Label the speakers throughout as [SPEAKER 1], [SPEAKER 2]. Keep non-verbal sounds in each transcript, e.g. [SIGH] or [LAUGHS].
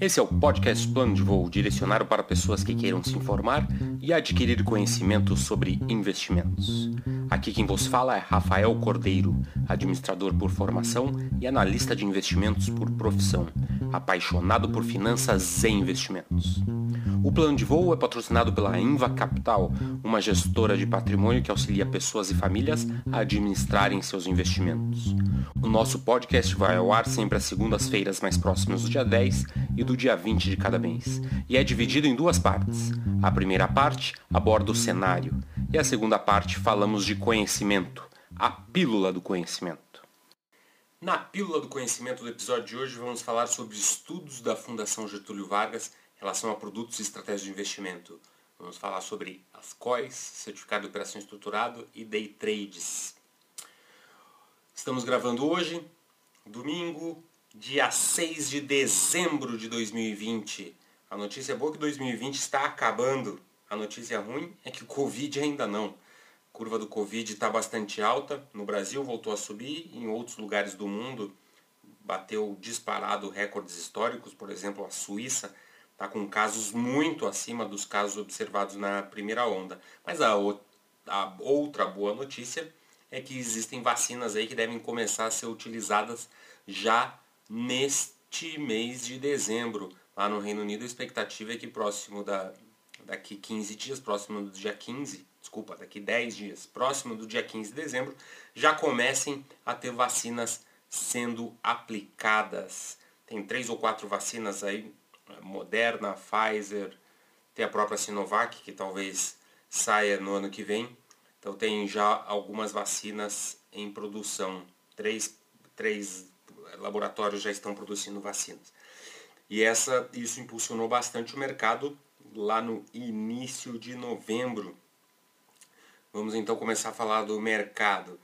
[SPEAKER 1] Esse é o podcast Plano de Voo, direcionado para pessoas que queiram se informar e adquirir conhecimento sobre investimentos. Aqui quem vos fala é Rafael Cordeiro, administrador por formação e analista de investimentos por profissão, apaixonado por finanças e investimentos. O plano de voo é patrocinado pela Inva Capital, uma gestora de patrimônio que auxilia pessoas e famílias a administrarem seus investimentos. O nosso podcast vai ao ar sempre às segundas-feiras mais próximas do dia 10 e do dia 20 de cada mês, e é dividido em duas partes. A primeira parte aborda o cenário, e a segunda parte falamos de conhecimento, a pílula do conhecimento. Na pílula do conhecimento do episódio de hoje vamos falar sobre estudos da Fundação Getúlio Vargas em relação a produtos e estratégias de investimento. Vamos falar sobre as COIs, Certificado de Operação Estruturado e Day Trades. Estamos gravando hoje, domingo, dia 6 de dezembro de 2020. A notícia boa é que 2020 está acabando. A notícia ruim é que o Covid ainda não. A curva do Covid está bastante alta. No Brasil voltou a subir, em outros lugares do mundo bateu disparado recordes históricos, por exemplo, a Suíça está com casos muito acima dos casos observados na primeira onda. Mas a, a outra boa notícia é que existem vacinas aí que devem começar a ser utilizadas já neste mês de dezembro. Lá no Reino Unido a expectativa é que próximo da daqui 15 dias, próximo do dia 15, desculpa, daqui 10 dias, próximo do dia 15 de dezembro, já comecem a ter vacinas sendo aplicadas. Tem três ou quatro vacinas aí Moderna, Pfizer, tem a própria Sinovac, que talvez saia no ano que vem. Então tem já algumas vacinas em produção. Três, três laboratórios já estão produzindo vacinas. E essa, isso impulsionou bastante o mercado lá no início de novembro. Vamos então começar a falar do mercado.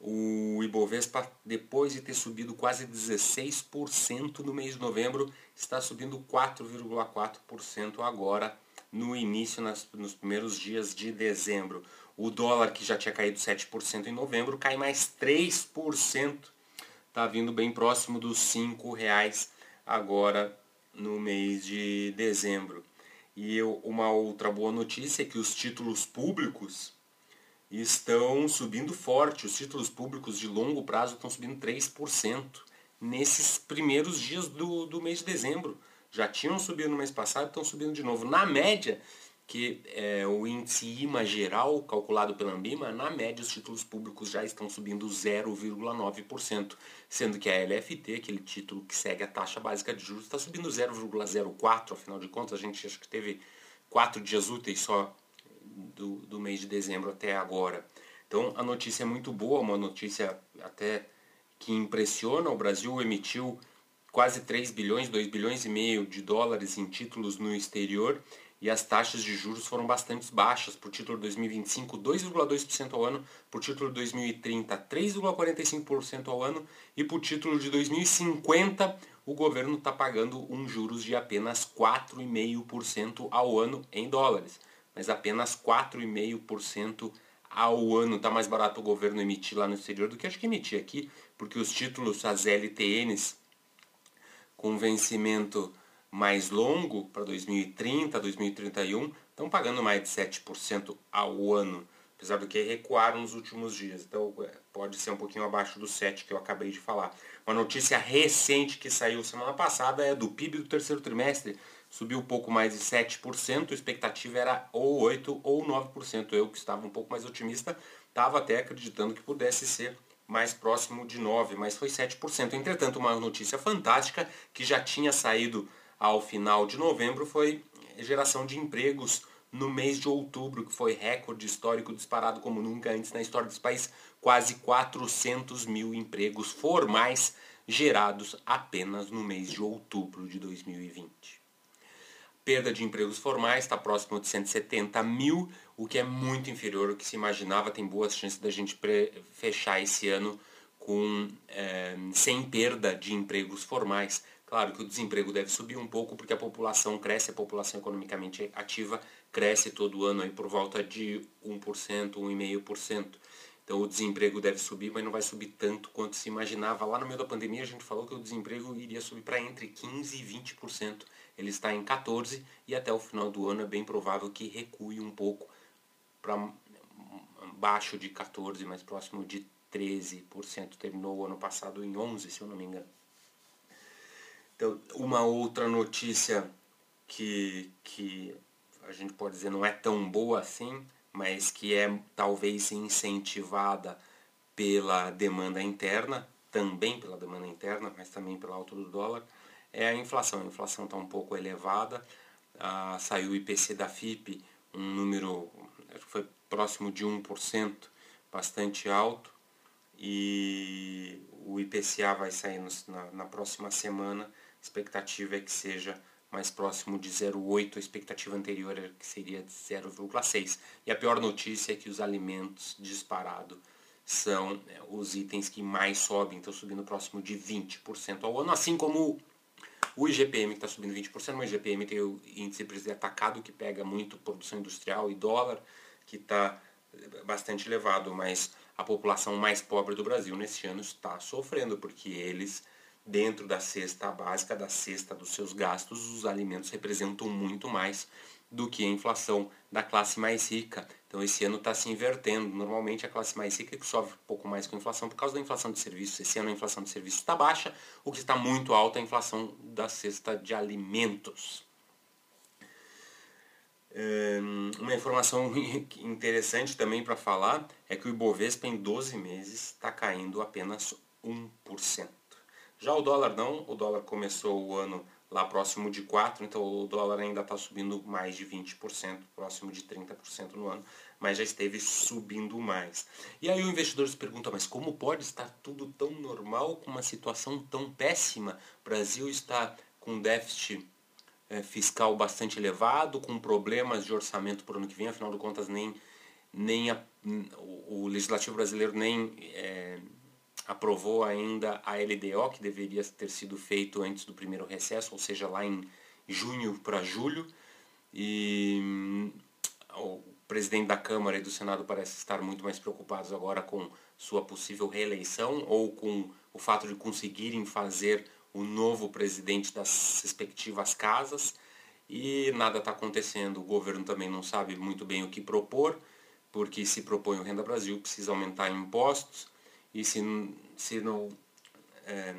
[SPEAKER 1] O Ibovespa, depois de ter subido quase 16% no mês de novembro, está subindo 4,4% agora no início, nas, nos primeiros dias de dezembro. O dólar, que já tinha caído 7% em novembro, cai mais 3%. Está vindo bem próximo dos R$ reais agora no mês de dezembro. E eu, uma outra boa notícia é que os títulos públicos estão subindo forte. Os títulos públicos de longo prazo estão subindo 3% nesses primeiros dias do, do mês de dezembro. Já tinham subido no mês passado, estão subindo de novo. Na média, que é o índice IMA geral, calculado pela Ambima, na média os títulos públicos já estão subindo 0,9%, sendo que a LFT, aquele título que segue a taxa básica de juros, está subindo 0,04%, afinal de contas a gente acho que teve quatro dias úteis só do, do mês de dezembro até agora. Então a notícia é muito boa, uma notícia até que impressiona. O Brasil emitiu quase 3 bilhões, 2 bilhões e meio de dólares em títulos no exterior e as taxas de juros foram bastante baixas. Por título 2025, 2,2% ao ano, por título 2030, 3,45% ao ano e por título de 2050, o governo está pagando um juros de apenas 4,5% ao ano em dólares mas apenas 4,5% ao ano. Está mais barato o governo emitir lá no exterior do que acho que emitir aqui, porque os títulos, as LTNs, com vencimento mais longo, para 2030, 2031, estão pagando mais de 7% ao ano, apesar do que recuaram nos últimos dias. Então é, pode ser um pouquinho abaixo do 7 que eu acabei de falar. Uma notícia recente que saiu semana passada é do PIB do terceiro trimestre, subiu um pouco mais de 7%, a expectativa era ou 8% ou 9%. Eu que estava um pouco mais otimista, estava até acreditando que pudesse ser mais próximo de 9%, mas foi 7%. Entretanto, uma notícia fantástica que já tinha saído ao final de novembro foi geração de empregos no mês de outubro, que foi recorde histórico disparado como nunca antes na história desse país. Quase 400 mil empregos formais gerados apenas no mês de outubro de 2020 perda de empregos formais está próximo de 170 mil, o que é muito inferior ao que se imaginava. Tem boas chances da gente fechar esse ano com é, sem perda de empregos formais. Claro que o desemprego deve subir um pouco porque a população cresce, a população economicamente ativa cresce todo ano aí por volta de 1%, 1,5%. Então o desemprego deve subir, mas não vai subir tanto quanto se imaginava. Lá no meio da pandemia a gente falou que o desemprego iria subir para entre 15% e 20%. Ele está em 14% e até o final do ano é bem provável que recue um pouco para baixo de 14%, mais próximo de 13%. Terminou o ano passado em 11%, se eu não me engano. Então, uma outra notícia que, que a gente pode dizer não é tão boa assim, mas que é talvez incentivada pela demanda interna, também pela demanda interna, mas também pelo alto do dólar, é a inflação. A inflação está um pouco elevada, ah, saiu o IPC da FIP, um número foi próximo de 1%, bastante alto, e o IPCA vai sair na, na próxima semana, a expectativa é que seja mais próximo de 0,8, a expectativa anterior era que seria de 0,6. E a pior notícia é que os alimentos disparado são é, os itens que mais sobem, estão subindo próximo de 20% ao ano, assim como o IGPM que está subindo 20%, o IGPM tem o índice de preço atacado que pega muito produção industrial e dólar, que está é, bastante elevado, mas a população mais pobre do Brasil nesse ano está sofrendo, porque eles dentro da cesta básica, da cesta dos seus gastos, os alimentos representam muito mais do que a inflação da classe mais rica. Então esse ano está se invertendo. Normalmente a classe mais rica é que sofre um pouco mais com a inflação por causa da inflação de serviços. Esse ano a inflação de serviços está baixa, o que está muito alta é a inflação da cesta de alimentos. Uma informação [LAUGHS] interessante também para falar é que o Ibovespa em 12 meses está caindo apenas 1%. Já o dólar não, o dólar começou o ano lá próximo de 4, então o dólar ainda está subindo mais de 20%, próximo de 30% no ano, mas já esteve subindo mais. E aí o investidor se pergunta, mas como pode estar tudo tão normal com uma situação tão péssima? O Brasil está com déficit é, fiscal bastante elevado, com problemas de orçamento por ano que vem, afinal de contas nem, nem a, o, o legislativo brasileiro nem... É, aprovou ainda a LDO, que deveria ter sido feito antes do primeiro recesso, ou seja, lá em junho para julho. E hum, o presidente da Câmara e do Senado parece estar muito mais preocupados agora com sua possível reeleição ou com o fato de conseguirem fazer o novo presidente das respectivas casas. E nada está acontecendo. O governo também não sabe muito bem o que propor, porque se propõe o Renda Brasil, precisa aumentar impostos e se, se não. É,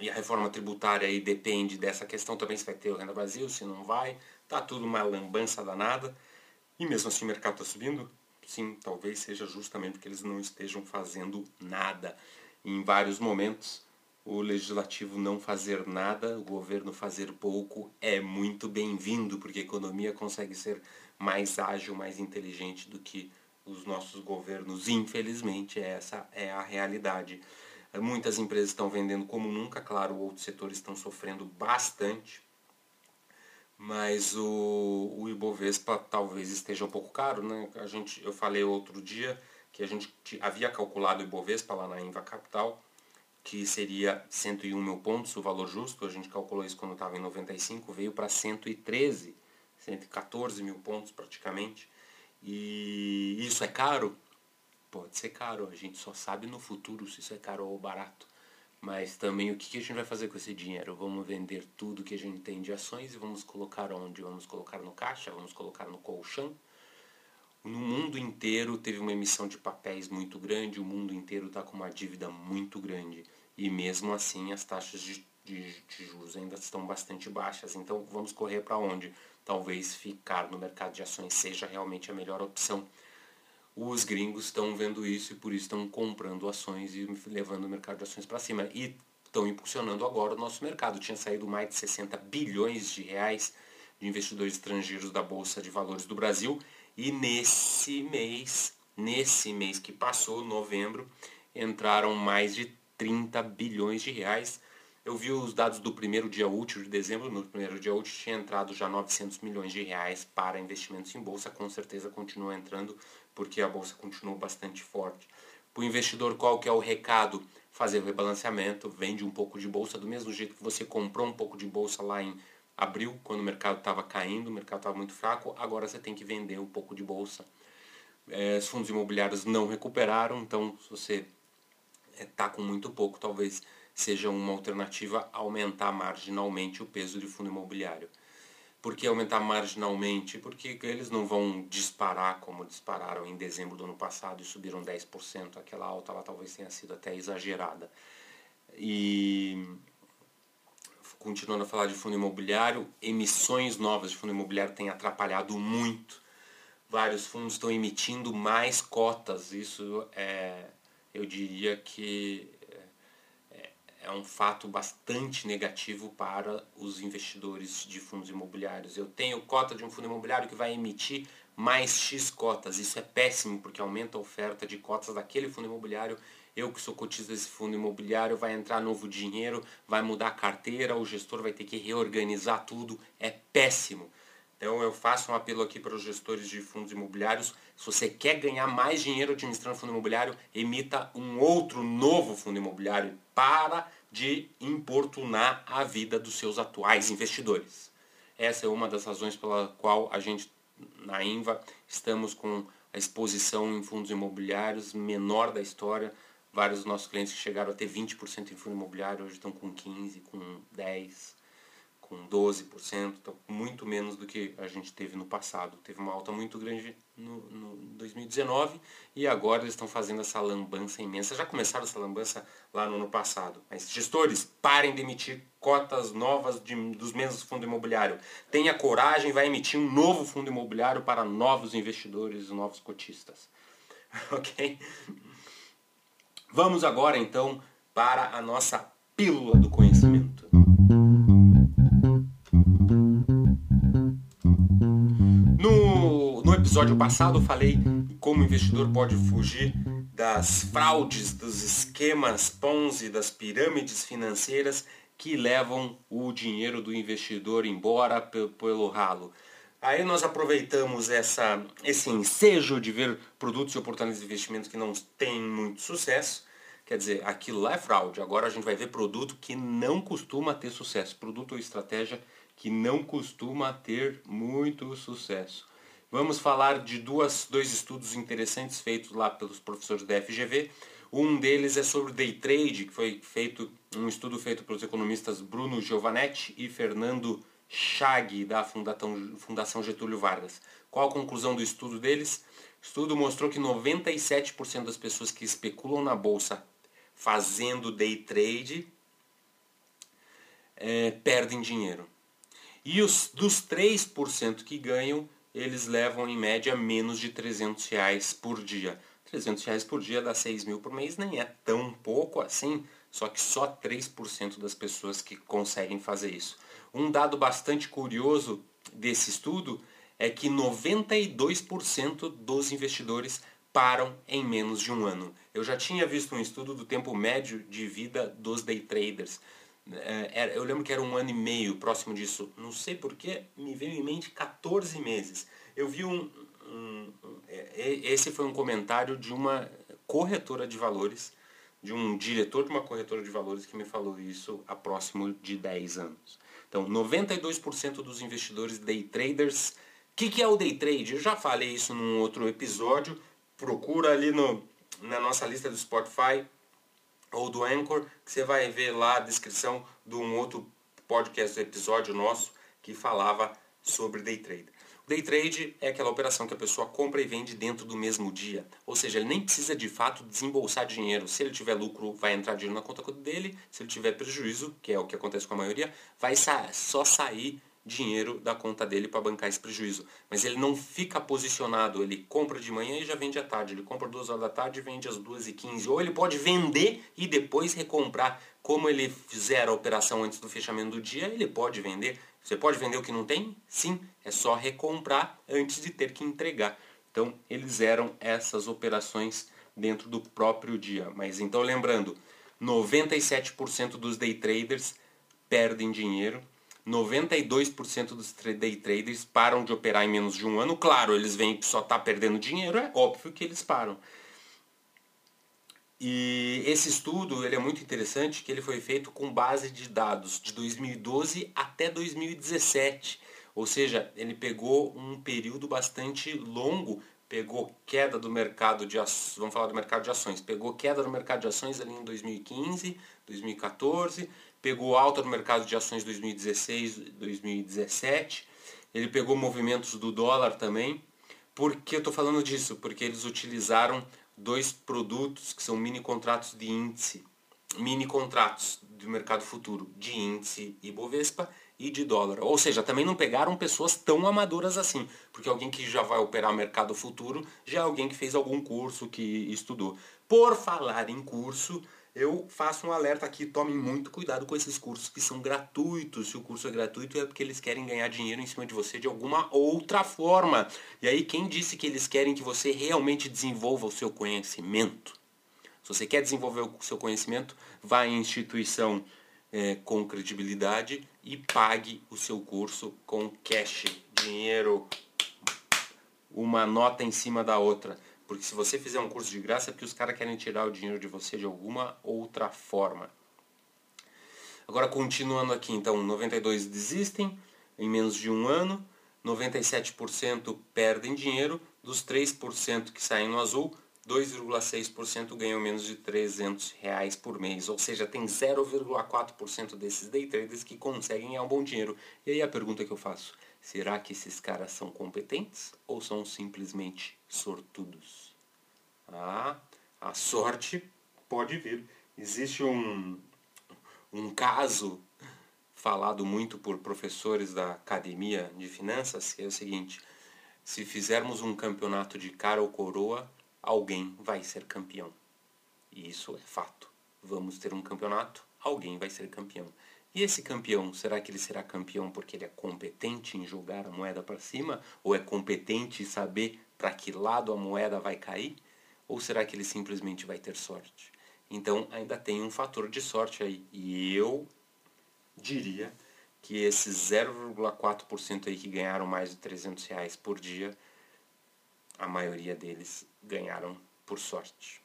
[SPEAKER 1] e a reforma tributária aí depende dessa questão também, se vai ter o Renda Brasil, se não vai. Tá tudo uma lambança danada. E mesmo assim o mercado está subindo? Sim, talvez seja justamente porque eles não estejam fazendo nada. Em vários momentos, o legislativo não fazer nada, o governo fazer pouco é muito bem-vindo, porque a economia consegue ser mais ágil, mais inteligente do que os nossos governos, infelizmente, essa é a realidade. Muitas empresas estão vendendo como nunca, claro, outros setores estão sofrendo bastante, mas o, o Ibovespa talvez esteja um pouco caro. Né? A gente, eu falei outro dia que a gente havia calculado o Ibovespa lá na Inva Capital, que seria 101 mil pontos, o valor justo, a gente calculou isso quando estava em 95, veio para 113, 114 mil pontos praticamente. E isso é caro? Pode ser caro, a gente só sabe no futuro se isso é caro ou barato. Mas também o que a gente vai fazer com esse dinheiro? Vamos vender tudo que a gente tem de ações e vamos colocar onde? Vamos colocar no caixa? Vamos colocar no colchão? No mundo inteiro teve uma emissão de papéis muito grande, o mundo inteiro está com uma dívida muito grande. E mesmo assim as taxas de, de, de juros ainda estão bastante baixas. Então vamos correr para onde? Talvez ficar no mercado de ações seja realmente a melhor opção. Os gringos estão vendo isso e por isso estão comprando ações e levando o mercado de ações para cima. E estão impulsionando agora o nosso mercado. Tinha saído mais de 60 bilhões de reais de investidores estrangeiros da Bolsa de Valores do Brasil. E nesse mês, nesse mês que passou, novembro, entraram mais de 30 bilhões de reais eu vi os dados do primeiro dia útil de dezembro. No primeiro dia útil tinha entrado já 900 milhões de reais para investimentos em bolsa. Com certeza continua entrando porque a bolsa continuou bastante forte. Para o investidor, qual que é o recado? Fazer o rebalanceamento, vende um pouco de bolsa, do mesmo jeito que você comprou um pouco de bolsa lá em abril, quando o mercado estava caindo, o mercado estava muito fraco, agora você tem que vender um pouco de bolsa É, os fundos imobiliários não recuperaram, então se você está é, com muito pouco, talvez seja uma alternativa aumentar marginalmente o peso de fundo imobiliário. Por que aumentar marginalmente? Porque eles não vão disparar como dispararam em dezembro do ano passado e subiram 10%. Aquela alta lá talvez tenha sido até exagerada. E continuando a falar de fundo imobiliário, emissões novas de fundo imobiliário têm atrapalhado muito. Vários fundos estão emitindo mais cotas. Isso é, eu diria que é um fato bastante negativo para os investidores de fundos imobiliários. Eu tenho cota de um fundo imobiliário que vai emitir mais X cotas. Isso é péssimo porque aumenta a oferta de cotas daquele fundo imobiliário eu que sou cotista desse fundo imobiliário, vai entrar novo dinheiro, vai mudar a carteira, o gestor vai ter que reorganizar tudo, é péssimo. Então eu faço um apelo aqui para os gestores de fundos imobiliários, se você quer ganhar mais dinheiro administrando fundo imobiliário, emita um outro novo fundo imobiliário para de importunar a vida dos seus atuais investidores. Essa é uma das razões pela qual a gente na Inva estamos com a exposição em fundos imobiliários menor da história. Vários dos nossos clientes que chegaram a ter 20% em fundo imobiliário hoje estão com 15%, com 10%, com 12%, então muito menos do que a gente teve no passado. Teve uma alta muito grande no, no 2019 e agora eles estão fazendo essa lambança imensa. Já começaram essa lambança lá no ano passado. Mas gestores, parem de emitir cotas novas de, dos mesmos fundos imobiliários. Tenha coragem, vai emitir um novo fundo imobiliário para novos investidores, novos cotistas. [LAUGHS] ok? Vamos agora então para a nossa pílula do conhecimento. Episódio passado eu falei como o investidor pode fugir das fraudes, dos esquemas Ponzi, das pirâmides financeiras que levam o dinheiro do investidor embora pelo ralo. Aí nós aproveitamos essa, esse ensejo de ver produtos e oportunidades de investimento que não têm muito sucesso. Quer dizer, aquilo lá é fraude. Agora a gente vai ver produto que não costuma ter sucesso. Produto ou estratégia que não costuma ter muito sucesso. Vamos falar de duas, dois estudos interessantes feitos lá pelos professores da FGV. Um deles é sobre day trade, que foi feito um estudo feito pelos economistas Bruno Giovanetti e Fernando Chag, da Fundação Getúlio Vargas. Qual a conclusão do estudo deles? O estudo mostrou que 97% das pessoas que especulam na bolsa fazendo day trade é, perdem dinheiro. E os, dos 3% que ganham, eles levam em média menos de 300 reais por dia. 300 reais por dia dá 6 mil por mês, nem é tão pouco assim, só que só 3% das pessoas que conseguem fazer isso. Um dado bastante curioso desse estudo é que 92% dos investidores param em menos de um ano. Eu já tinha visto um estudo do tempo médio de vida dos day traders. É, eu lembro que era um ano e meio próximo disso. Não sei porquê, me veio em mente 14 meses. Eu vi um, um, é, Esse foi um comentário de uma corretora de valores, de um diretor de uma corretora de valores que me falou isso há próximo de 10 anos. Então, 92% dos investidores day traders. O que, que é o day trade? Eu já falei isso num outro episódio. Procura ali no, na nossa lista do Spotify ou do Anchor, que você vai ver lá a descrição de um outro podcast, episódio nosso, que falava sobre day trade. Day trade é aquela operação que a pessoa compra e vende dentro do mesmo dia. Ou seja, ele nem precisa de fato desembolsar dinheiro. Se ele tiver lucro, vai entrar dinheiro na conta dele. Se ele tiver prejuízo, que é o que acontece com a maioria, vai só sair dinheiro da conta dele para bancar esse prejuízo. Mas ele não fica posicionado, ele compra de manhã e já vende à tarde. Ele compra duas horas da tarde e vende às duas e quinze. Ou ele pode vender e depois recomprar. Como ele fizer a operação antes do fechamento do dia, ele pode vender você pode vender o que não tem? Sim, é só recomprar antes de ter que entregar. Então, eles eram essas operações dentro do próprio dia. Mas então, lembrando, 97% dos day traders perdem dinheiro, 92% dos day traders param de operar em menos de um ano. Claro, eles veem que só está perdendo dinheiro, é óbvio que eles param. E esse estudo ele é muito interessante que ele foi feito com base de dados de 2012 até 2017. Ou seja, ele pegou um período bastante longo, pegou queda do mercado de ações, vamos falar do mercado de ações, pegou queda no mercado de ações ali em 2015, 2014, pegou alta no mercado de ações 2016, 2017, ele pegou movimentos do dólar também. Por que eu estou falando disso? Porque eles utilizaram dois produtos que são mini contratos de índice, mini contratos do mercado futuro de índice Ibovespa e de dólar. Ou seja, também não pegaram pessoas tão amadoras assim, porque alguém que já vai operar mercado futuro já é alguém que fez algum curso, que estudou. Por falar em curso, eu faço um alerta aqui, tomem muito cuidado com esses cursos que são gratuitos. Se o curso é gratuito é porque eles querem ganhar dinheiro em cima de você de alguma outra forma. E aí quem disse que eles querem que você realmente desenvolva o seu conhecimento? Se você quer desenvolver o seu conhecimento, vá em instituição é, com credibilidade e pague o seu curso com cash, dinheiro, uma nota em cima da outra. Porque se você fizer um curso de graça é porque os caras querem tirar o dinheiro de você de alguma outra forma. Agora continuando aqui, então 92 desistem em menos de um ano, 97% perdem dinheiro, dos 3% que saem no azul, 2,6% ganham menos de 300 reais por mês, ou seja, tem 0,4% desses day traders que conseguem ganhar um bom dinheiro. E aí a pergunta que eu faço, Será que esses caras são competentes ou são simplesmente sortudos? Ah, a sorte pode vir. Existe um, um caso falado muito por professores da academia de finanças, que é o seguinte: se fizermos um campeonato de cara ou coroa, alguém vai ser campeão. E isso é fato. Vamos ter um campeonato, alguém vai ser campeão. E esse campeão, será que ele será campeão porque ele é competente em jogar a moeda para cima? Ou é competente em saber para que lado a moeda vai cair? Ou será que ele simplesmente vai ter sorte? Então ainda tem um fator de sorte aí. E eu diria que esses 0,4% aí que ganharam mais de 300 reais por dia, a maioria deles ganharam por sorte.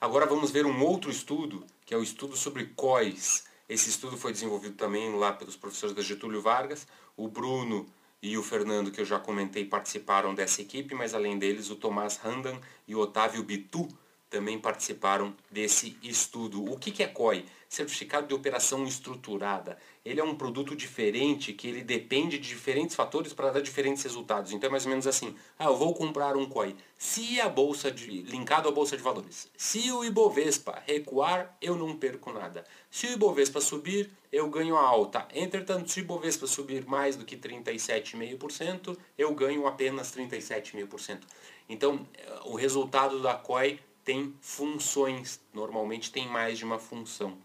[SPEAKER 1] Agora vamos ver um outro estudo, que é o estudo sobre COIs. Esse estudo foi desenvolvido também lá pelos professores da Getúlio Vargas. O Bruno e o Fernando, que eu já comentei, participaram dessa equipe, mas além deles o Tomás Randan e o Otávio Bitu também participaram desse estudo. O que é COI? Certificado de Operação Estruturada. Ele é um produto diferente que ele depende de diferentes fatores para dar diferentes resultados. Então é mais ou menos assim, ah, eu vou comprar um COI. Se a bolsa de, linkado à bolsa de valores, se o Ibovespa recuar, eu não perco nada. Se o Ibovespa subir, eu ganho a alta. Entretanto, se o Ibovespa subir mais do que 37,5%, eu ganho apenas 37,5%. Então, o resultado da COI tem funções, normalmente tem mais de uma função.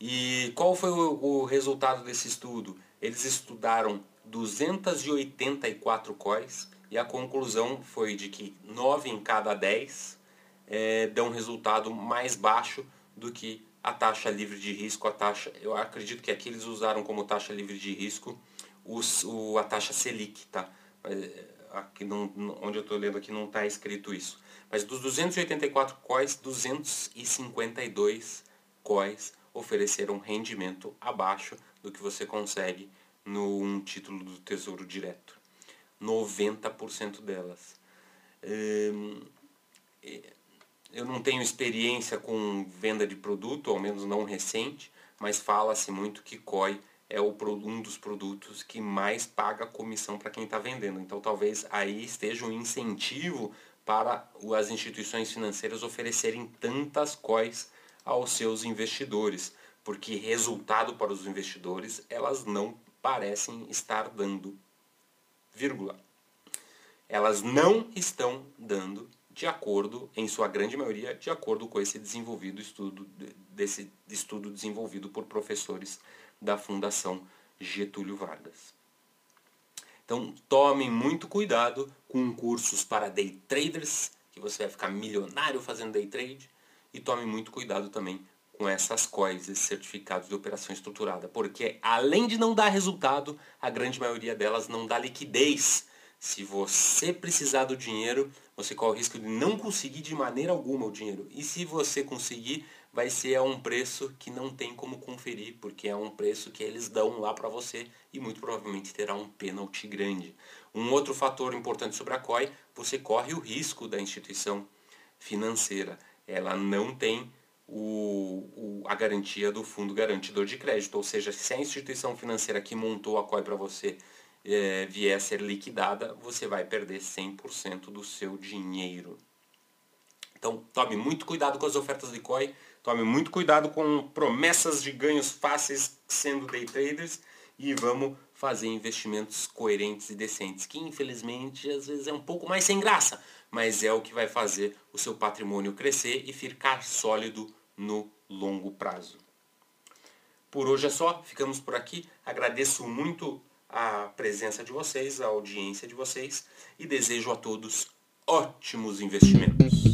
[SPEAKER 1] E qual foi o, o resultado desse estudo? Eles estudaram 284 COIs e a conclusão foi de que 9 em cada 10 é, dão resultado mais baixo do que a taxa livre de risco, a taxa, eu acredito que aqui eles usaram como taxa livre de risco os, o, a taxa Selic, tá? Aqui não, onde eu estou lendo aqui não está escrito isso. Mas dos 284 COIs, 252 COIs ofereceram rendimento abaixo do que você consegue num título do Tesouro Direto. 90% delas. Hum, eu não tenho experiência com venda de produto, ao menos não recente, mas fala-se muito que COI é um dos produtos que mais paga comissão para quem está vendendo. Então talvez aí esteja um incentivo para as instituições financeiras oferecerem tantas COIs aos seus investidores, porque resultado para os investidores elas não parecem estar dando, vírgula. Elas não estão dando de acordo, em sua grande maioria, de acordo com esse desenvolvido estudo, desse estudo desenvolvido por professores da Fundação Getúlio Vargas. Então tomem muito cuidado com cursos para day traders, que você vai ficar milionário fazendo day trade, e tome muito cuidado também com essas COIs, certificados de operação estruturada, porque além de não dar resultado, a grande maioria delas não dá liquidez. Se você precisar do dinheiro, você corre o risco de não conseguir de maneira alguma o dinheiro. E se você conseguir, vai ser a um preço que não tem como conferir, porque é um preço que eles dão lá para você e muito provavelmente terá um pênalti grande. Um outro fator importante sobre a COI, você corre o risco da instituição financeira. Ela não tem o, o, a garantia do fundo garantidor de crédito, ou seja, se a instituição financeira que montou a COI para você é, vier a ser liquidada, você vai perder 100% do seu dinheiro. Então, tome muito cuidado com as ofertas de COI, tome muito cuidado com promessas de ganhos fáceis sendo day traders e vamos fazer investimentos coerentes e decentes, que infelizmente às vezes é um pouco mais sem graça, mas é o que vai fazer o seu patrimônio crescer e ficar sólido no longo prazo. Por hoje é só, ficamos por aqui. Agradeço muito a presença de vocês, a audiência de vocês e desejo a todos ótimos investimentos.